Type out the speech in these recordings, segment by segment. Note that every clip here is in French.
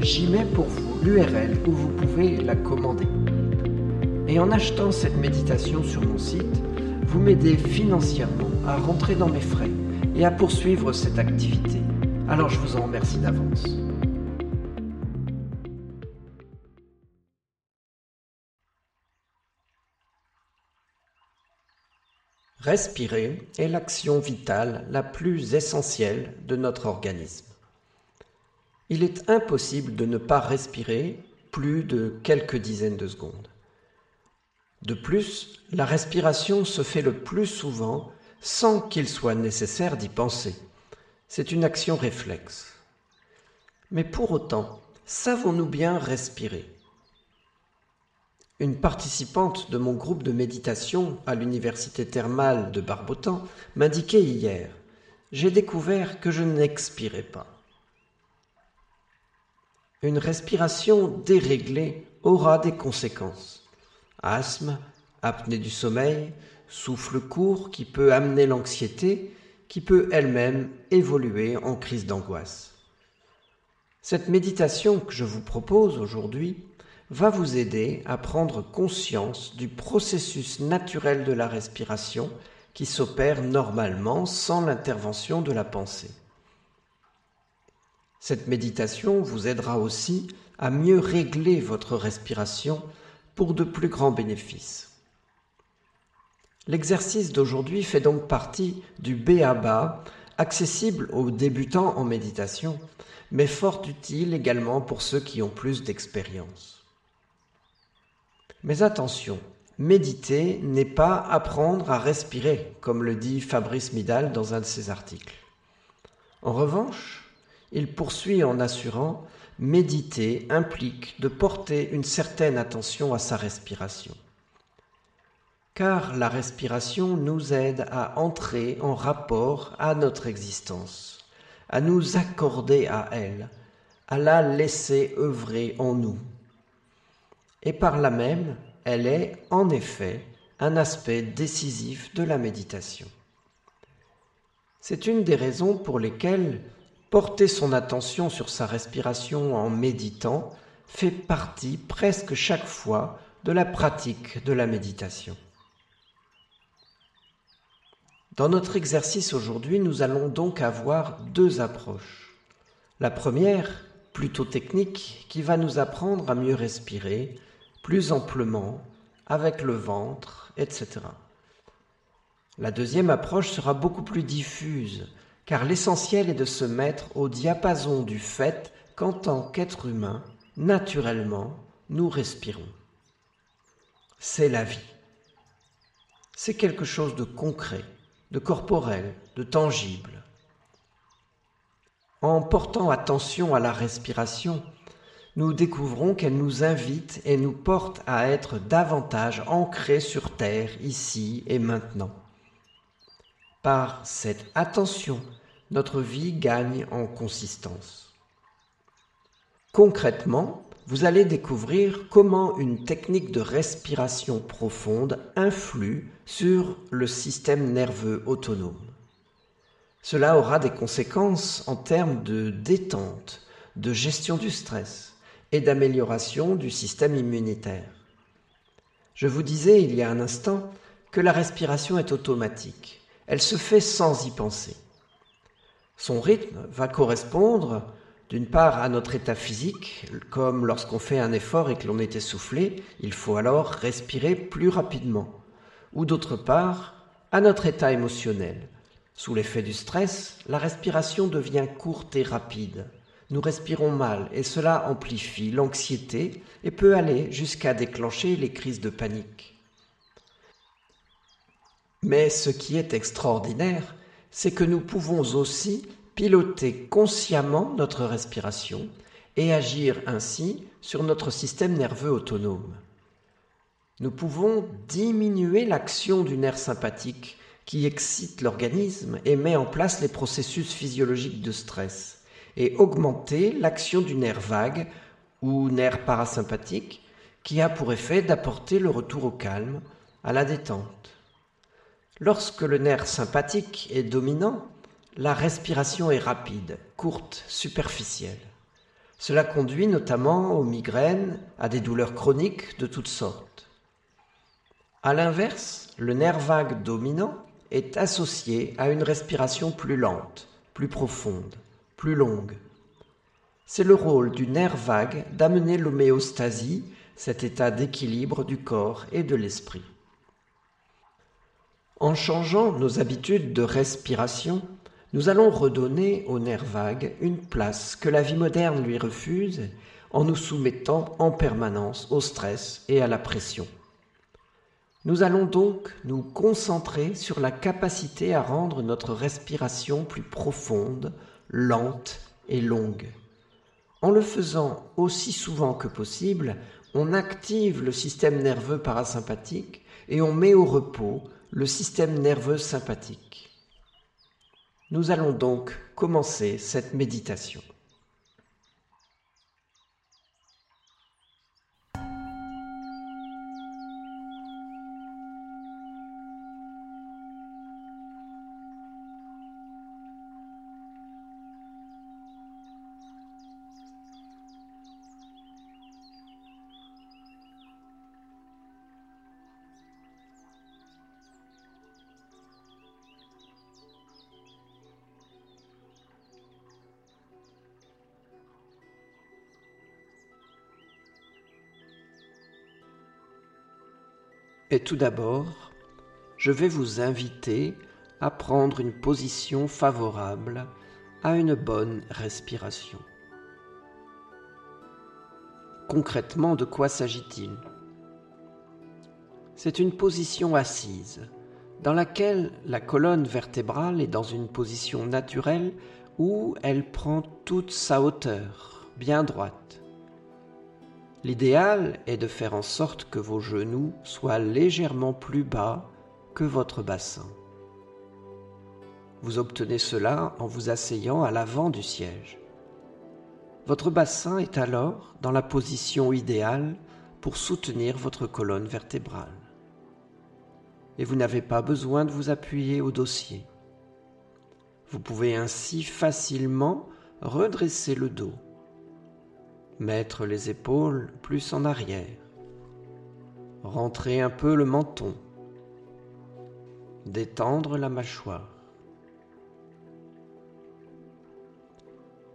j'y mets pour vous l'URL où vous pouvez la commander. Et en achetant cette méditation sur mon site, vous m'aidez financièrement à rentrer dans mes frais et à poursuivre cette activité. Alors je vous en remercie d'avance. Respirer est l'action vitale la plus essentielle de notre organisme. Il est impossible de ne pas respirer plus de quelques dizaines de secondes. De plus, la respiration se fait le plus souvent sans qu'il soit nécessaire d'y penser. C'est une action réflexe. Mais pour autant, savons-nous bien respirer? Une participante de mon groupe de méditation à l'université thermale de Barbotan m'indiquait hier J'ai découvert que je n'expirais pas. Une respiration déréglée aura des conséquences asthme, apnée du sommeil, souffle court qui peut amener l'anxiété, qui peut elle-même évoluer en crise d'angoisse. Cette méditation que je vous propose aujourd'hui va vous aider à prendre conscience du processus naturel de la respiration qui s'opère normalement sans l'intervention de la pensée. Cette méditation vous aidera aussi à mieux régler votre respiration pour de plus grands bénéfices. L'exercice d'aujourd'hui fait donc partie du BABA, accessible aux débutants en méditation, mais fort utile également pour ceux qui ont plus d'expérience. Mais attention, méditer n'est pas apprendre à respirer, comme le dit Fabrice Midal dans un de ses articles. En revanche, il poursuit en assurant méditer implique de porter une certaine attention à sa respiration. Car la respiration nous aide à entrer en rapport à notre existence, à nous accorder à elle, à la laisser œuvrer en nous. Et par là même, elle est en effet un aspect décisif de la méditation. C'est une des raisons pour lesquelles Porter son attention sur sa respiration en méditant fait partie presque chaque fois de la pratique de la méditation. Dans notre exercice aujourd'hui, nous allons donc avoir deux approches. La première, plutôt technique, qui va nous apprendre à mieux respirer, plus amplement, avec le ventre, etc. La deuxième approche sera beaucoup plus diffuse, car l'essentiel est de se mettre au diapason du fait qu'en tant qu'être humain, naturellement, nous respirons. C'est la vie. C'est quelque chose de concret, de corporel, de tangible. En portant attention à la respiration, nous découvrons qu'elle nous invite et nous porte à être davantage ancrés sur Terre, ici et maintenant. Par cette attention, notre vie gagne en consistance. Concrètement, vous allez découvrir comment une technique de respiration profonde influe sur le système nerveux autonome. Cela aura des conséquences en termes de détente, de gestion du stress et d'amélioration du système immunitaire. Je vous disais il y a un instant que la respiration est automatique. Elle se fait sans y penser. Son rythme va correspondre d'une part à notre état physique, comme lorsqu'on fait un effort et que l'on est essoufflé, il faut alors respirer plus rapidement, ou d'autre part à notre état émotionnel. Sous l'effet du stress, la respiration devient courte et rapide. Nous respirons mal et cela amplifie l'anxiété et peut aller jusqu'à déclencher les crises de panique. Mais ce qui est extraordinaire, c'est que nous pouvons aussi piloter consciemment notre respiration et agir ainsi sur notre système nerveux autonome. Nous pouvons diminuer l'action du nerf sympathique qui excite l'organisme et met en place les processus physiologiques de stress, et augmenter l'action du nerf vague ou nerf parasympathique qui a pour effet d'apporter le retour au calme, à la détente. Lorsque le nerf sympathique est dominant, la respiration est rapide, courte, superficielle. Cela conduit notamment aux migraines, à des douleurs chroniques de toutes sortes. A l'inverse, le nerf vague dominant est associé à une respiration plus lente, plus profonde, plus longue. C'est le rôle du nerf vague d'amener l'homéostasie, cet état d'équilibre du corps et de l'esprit. En changeant nos habitudes de respiration, nous allons redonner au nerf vague une place que la vie moderne lui refuse en nous soumettant en permanence au stress et à la pression. Nous allons donc nous concentrer sur la capacité à rendre notre respiration plus profonde, lente et longue. En le faisant aussi souvent que possible, on active le système nerveux parasympathique et on met au repos le système nerveux sympathique. Nous allons donc commencer cette méditation. Et tout d'abord, je vais vous inviter à prendre une position favorable à une bonne respiration. Concrètement, de quoi s'agit-il? C'est une position assise dans laquelle la colonne vertébrale est dans une position naturelle où elle prend toute sa hauteur, bien droite. L'idéal est de faire en sorte que vos genoux soient légèrement plus bas que votre bassin. Vous obtenez cela en vous asseyant à l'avant du siège. Votre bassin est alors dans la position idéale pour soutenir votre colonne vertébrale. Et vous n'avez pas besoin de vous appuyer au dossier. Vous pouvez ainsi facilement redresser le dos mettre les épaules plus en arrière, rentrer un peu le menton, détendre la mâchoire.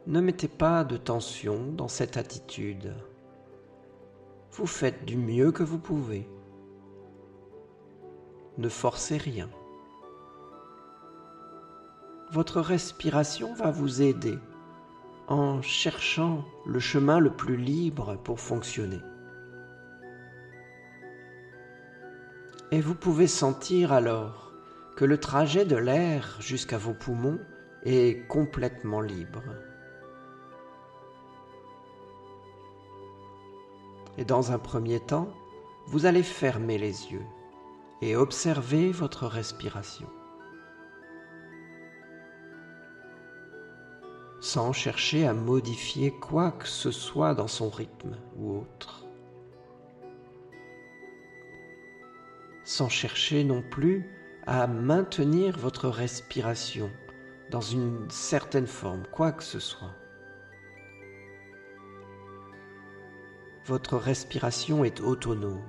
Ne mettez pas de tension dans cette attitude. Vous faites du mieux que vous pouvez. Ne forcez rien. Votre respiration va vous aider en cherchant le chemin le plus libre pour fonctionner. Et vous pouvez sentir alors que le trajet de l'air jusqu'à vos poumons est complètement libre. Et dans un premier temps, vous allez fermer les yeux et observer votre respiration. Sans chercher à modifier quoi que ce soit dans son rythme ou autre. Sans chercher non plus à maintenir votre respiration dans une certaine forme, quoi que ce soit. Votre respiration est autonome.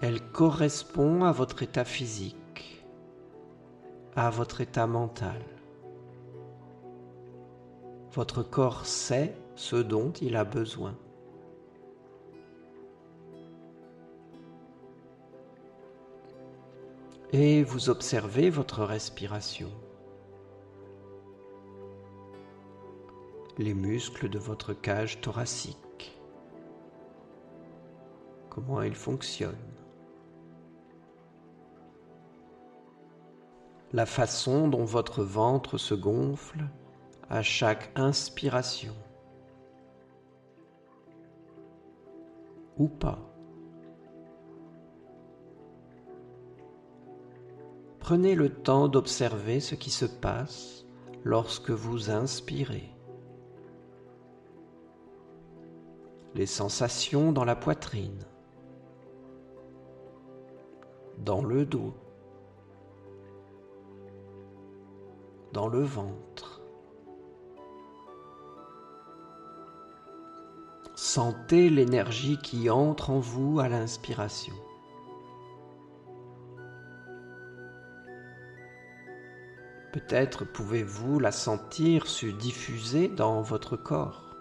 Elle correspond à votre état physique, à votre état mental. Votre corps sait ce dont il a besoin. Et vous observez votre respiration. Les muscles de votre cage thoracique. Comment ils fonctionnent. La façon dont votre ventre se gonfle à chaque inspiration ou pas. Prenez le temps d'observer ce qui se passe lorsque vous inspirez. Les sensations dans la poitrine, dans le dos, dans le ventre. Sentez l'énergie qui entre en vous à l'inspiration. Peut-être pouvez-vous la sentir se diffuser dans votre corps.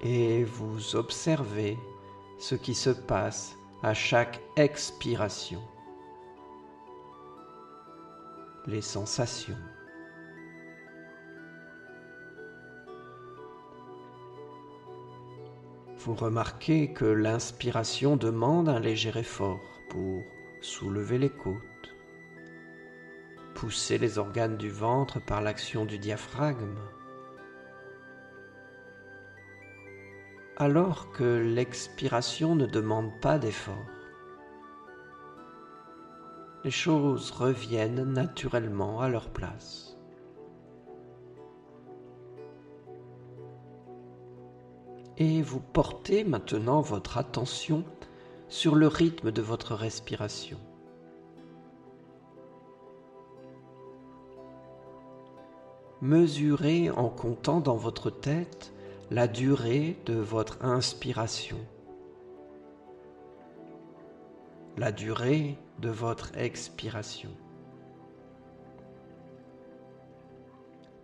Et vous observez ce qui se passe à chaque expiration. Les sensations. Vous remarquez que l'inspiration demande un léger effort pour soulever les côtes, pousser les organes du ventre par l'action du diaphragme, alors que l'expiration ne demande pas d'effort. Les choses reviennent naturellement à leur place. Et vous portez maintenant votre attention sur le rythme de votre respiration. Mesurez en comptant dans votre tête la durée de votre inspiration, la durée de votre expiration.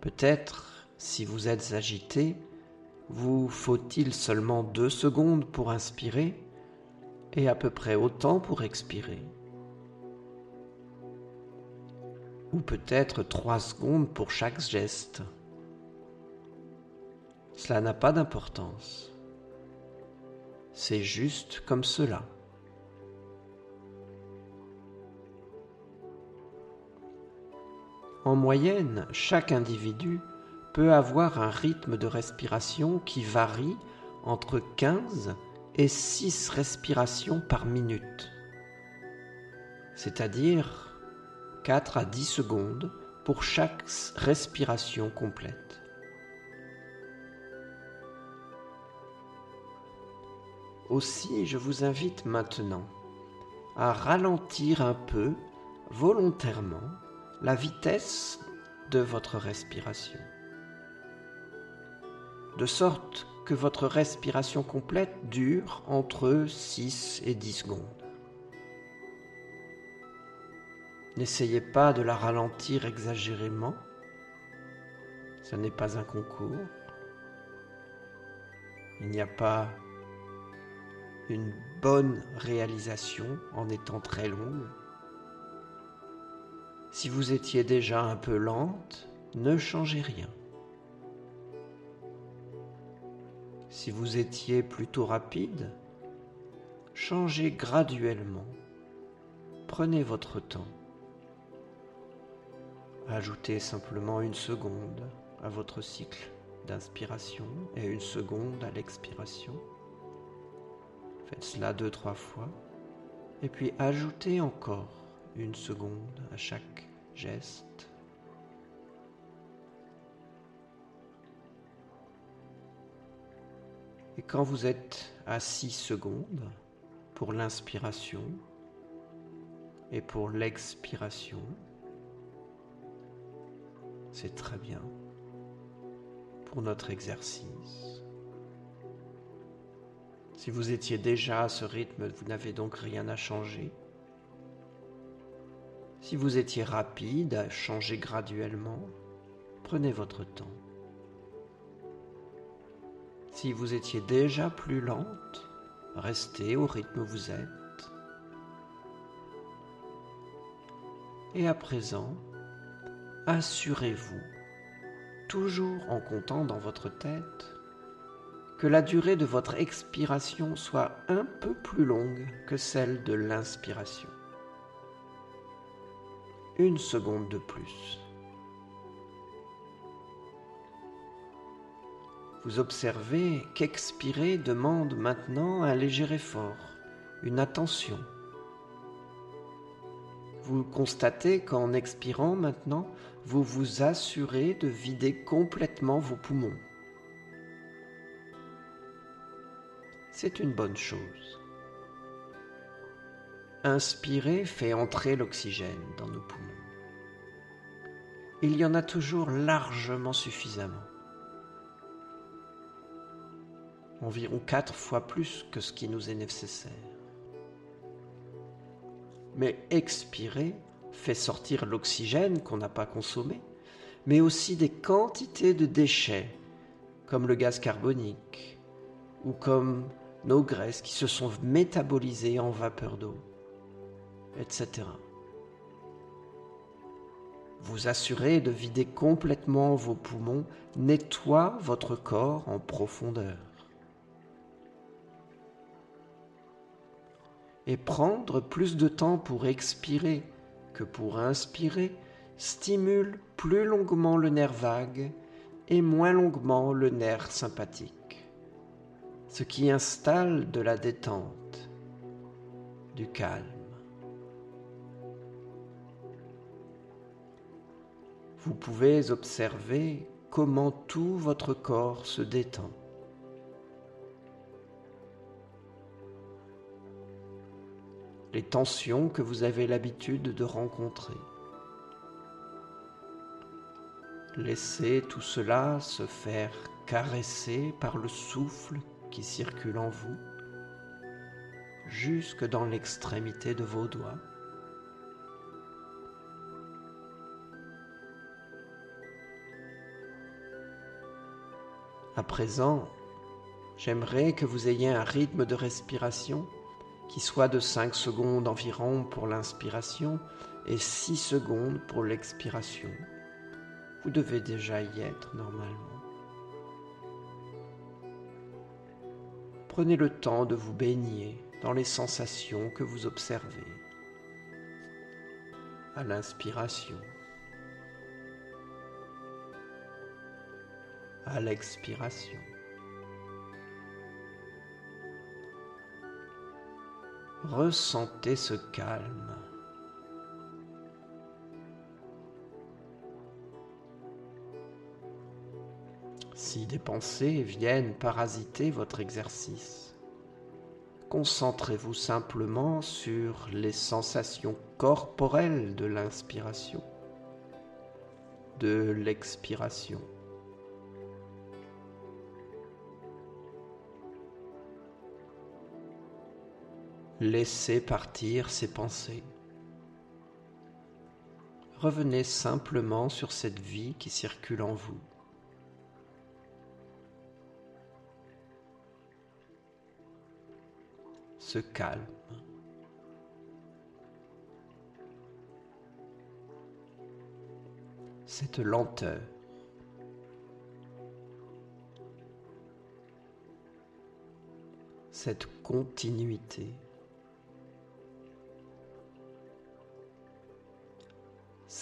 Peut-être, si vous êtes agité, vous faut-il seulement deux secondes pour inspirer et à peu près autant pour expirer? Ou peut-être trois secondes pour chaque geste? Cela n'a pas d'importance. C'est juste comme cela. En moyenne, chaque individu peut avoir un rythme de respiration qui varie entre 15 et 6 respirations par minute, c'est-à-dire 4 à 10 secondes pour chaque respiration complète. Aussi, je vous invite maintenant à ralentir un peu volontairement la vitesse de votre respiration de sorte que votre respiration complète dure entre 6 et 10 secondes. N'essayez pas de la ralentir exagérément, ce n'est pas un concours. Il n'y a pas une bonne réalisation en étant très longue. Si vous étiez déjà un peu lente, ne changez rien. Si vous étiez plutôt rapide, changez graduellement. Prenez votre temps. Ajoutez simplement une seconde à votre cycle d'inspiration et une seconde à l'expiration. Faites cela deux, trois fois. Et puis ajoutez encore une seconde à chaque geste. Et quand vous êtes à 6 secondes pour l'inspiration et pour l'expiration, c'est très bien pour notre exercice. Si vous étiez déjà à ce rythme, vous n'avez donc rien à changer. Si vous étiez rapide, à changer graduellement, prenez votre temps. Si vous étiez déjà plus lente, restez au rythme où vous êtes. Et à présent, assurez-vous, toujours en comptant dans votre tête, que la durée de votre expiration soit un peu plus longue que celle de l'inspiration. Une seconde de plus. Observez qu'expirer demande maintenant un léger effort, une attention. Vous constatez qu'en expirant maintenant, vous vous assurez de vider complètement vos poumons. C'est une bonne chose. Inspirer fait entrer l'oxygène dans nos poumons. Il y en a toujours largement suffisamment. Environ quatre fois plus que ce qui nous est nécessaire. Mais expirer fait sortir l'oxygène qu'on n'a pas consommé, mais aussi des quantités de déchets, comme le gaz carbonique, ou comme nos graisses qui se sont métabolisées en vapeur d'eau, etc. Vous assurer de vider complètement vos poumons nettoie votre corps en profondeur. Et prendre plus de temps pour expirer que pour inspirer stimule plus longuement le nerf vague et moins longuement le nerf sympathique, ce qui installe de la détente, du calme. Vous pouvez observer comment tout votre corps se détend. Les tensions que vous avez l'habitude de rencontrer. Laissez tout cela se faire caresser par le souffle qui circule en vous jusque dans l'extrémité de vos doigts. À présent, j'aimerais que vous ayez un rythme de respiration qui soit de 5 secondes environ pour l'inspiration et 6 secondes pour l'expiration. Vous devez déjà y être normalement. Prenez le temps de vous baigner dans les sensations que vous observez à l'inspiration, à l'expiration. Ressentez ce calme. Si des pensées viennent parasiter votre exercice, concentrez-vous simplement sur les sensations corporelles de l'inspiration, de l'expiration. Laissez partir ces pensées. Revenez simplement sur cette vie qui circule en vous. Ce calme. Cette lenteur. Cette continuité.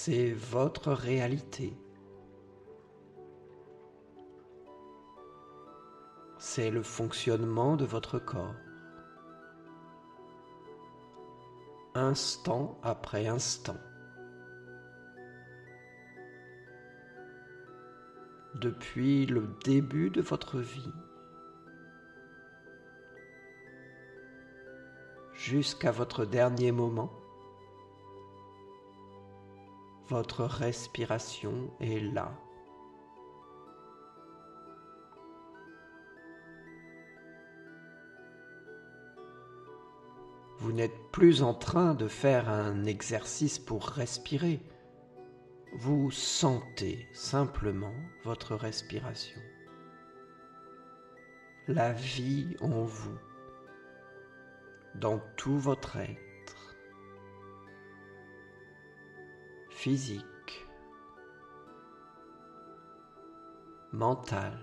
C'est votre réalité. C'est le fonctionnement de votre corps. instant après instant. Depuis le début de votre vie jusqu'à votre dernier moment, votre respiration est là. Vous n'êtes plus en train de faire un exercice pour respirer. Vous sentez simplement votre respiration. La vie en vous, dans tout votre être, physique, mental,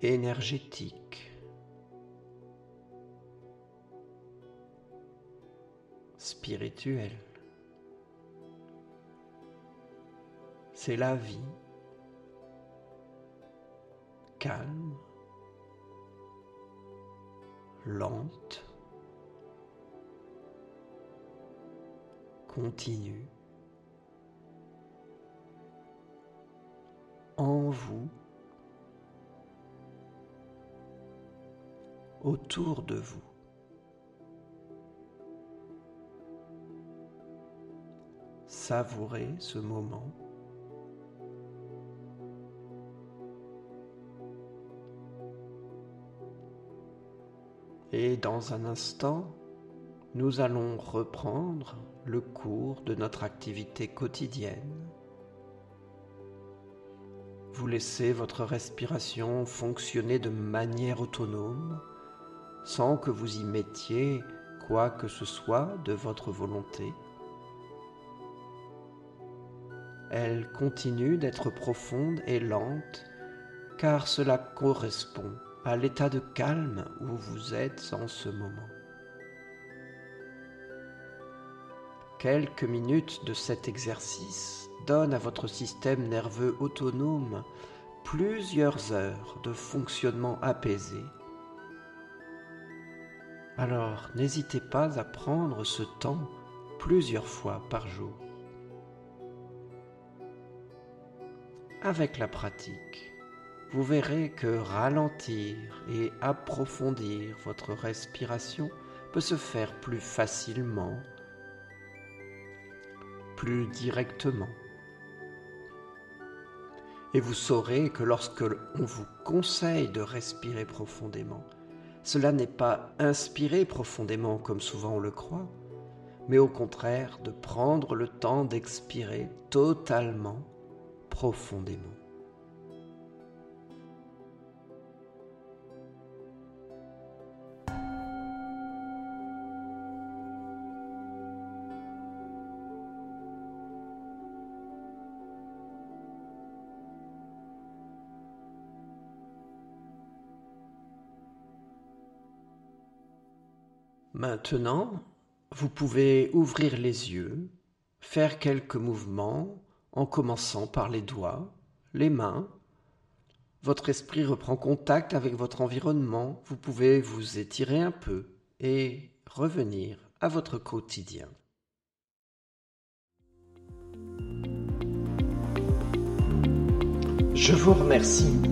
énergétique. spirituel. C'est la vie calme, lente, continue, en vous, autour de vous. Savourez ce moment. Et dans un instant, nous allons reprendre le cours de notre activité quotidienne. Vous laissez votre respiration fonctionner de manière autonome sans que vous y mettiez quoi que ce soit de votre volonté. Elle continue d'être profonde et lente car cela correspond à l'état de calme où vous êtes en ce moment. Quelques minutes de cet exercice donnent à votre système nerveux autonome plusieurs heures de fonctionnement apaisé. Alors n'hésitez pas à prendre ce temps plusieurs fois par jour. Avec la pratique, vous verrez que ralentir et approfondir votre respiration peut se faire plus facilement, directement. Et vous saurez que lorsque on vous conseille de respirer profondément, cela n'est pas inspirer profondément comme souvent on le croit, mais au contraire de prendre le temps d'expirer totalement profondément. Maintenant, vous pouvez ouvrir les yeux, faire quelques mouvements en commençant par les doigts, les mains. Votre esprit reprend contact avec votre environnement, vous pouvez vous étirer un peu et revenir à votre quotidien. Je vous remercie.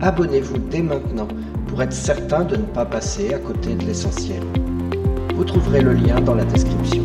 Abonnez-vous dès maintenant pour être certain de ne pas passer à côté de l'essentiel. Vous trouverez le lien dans la description.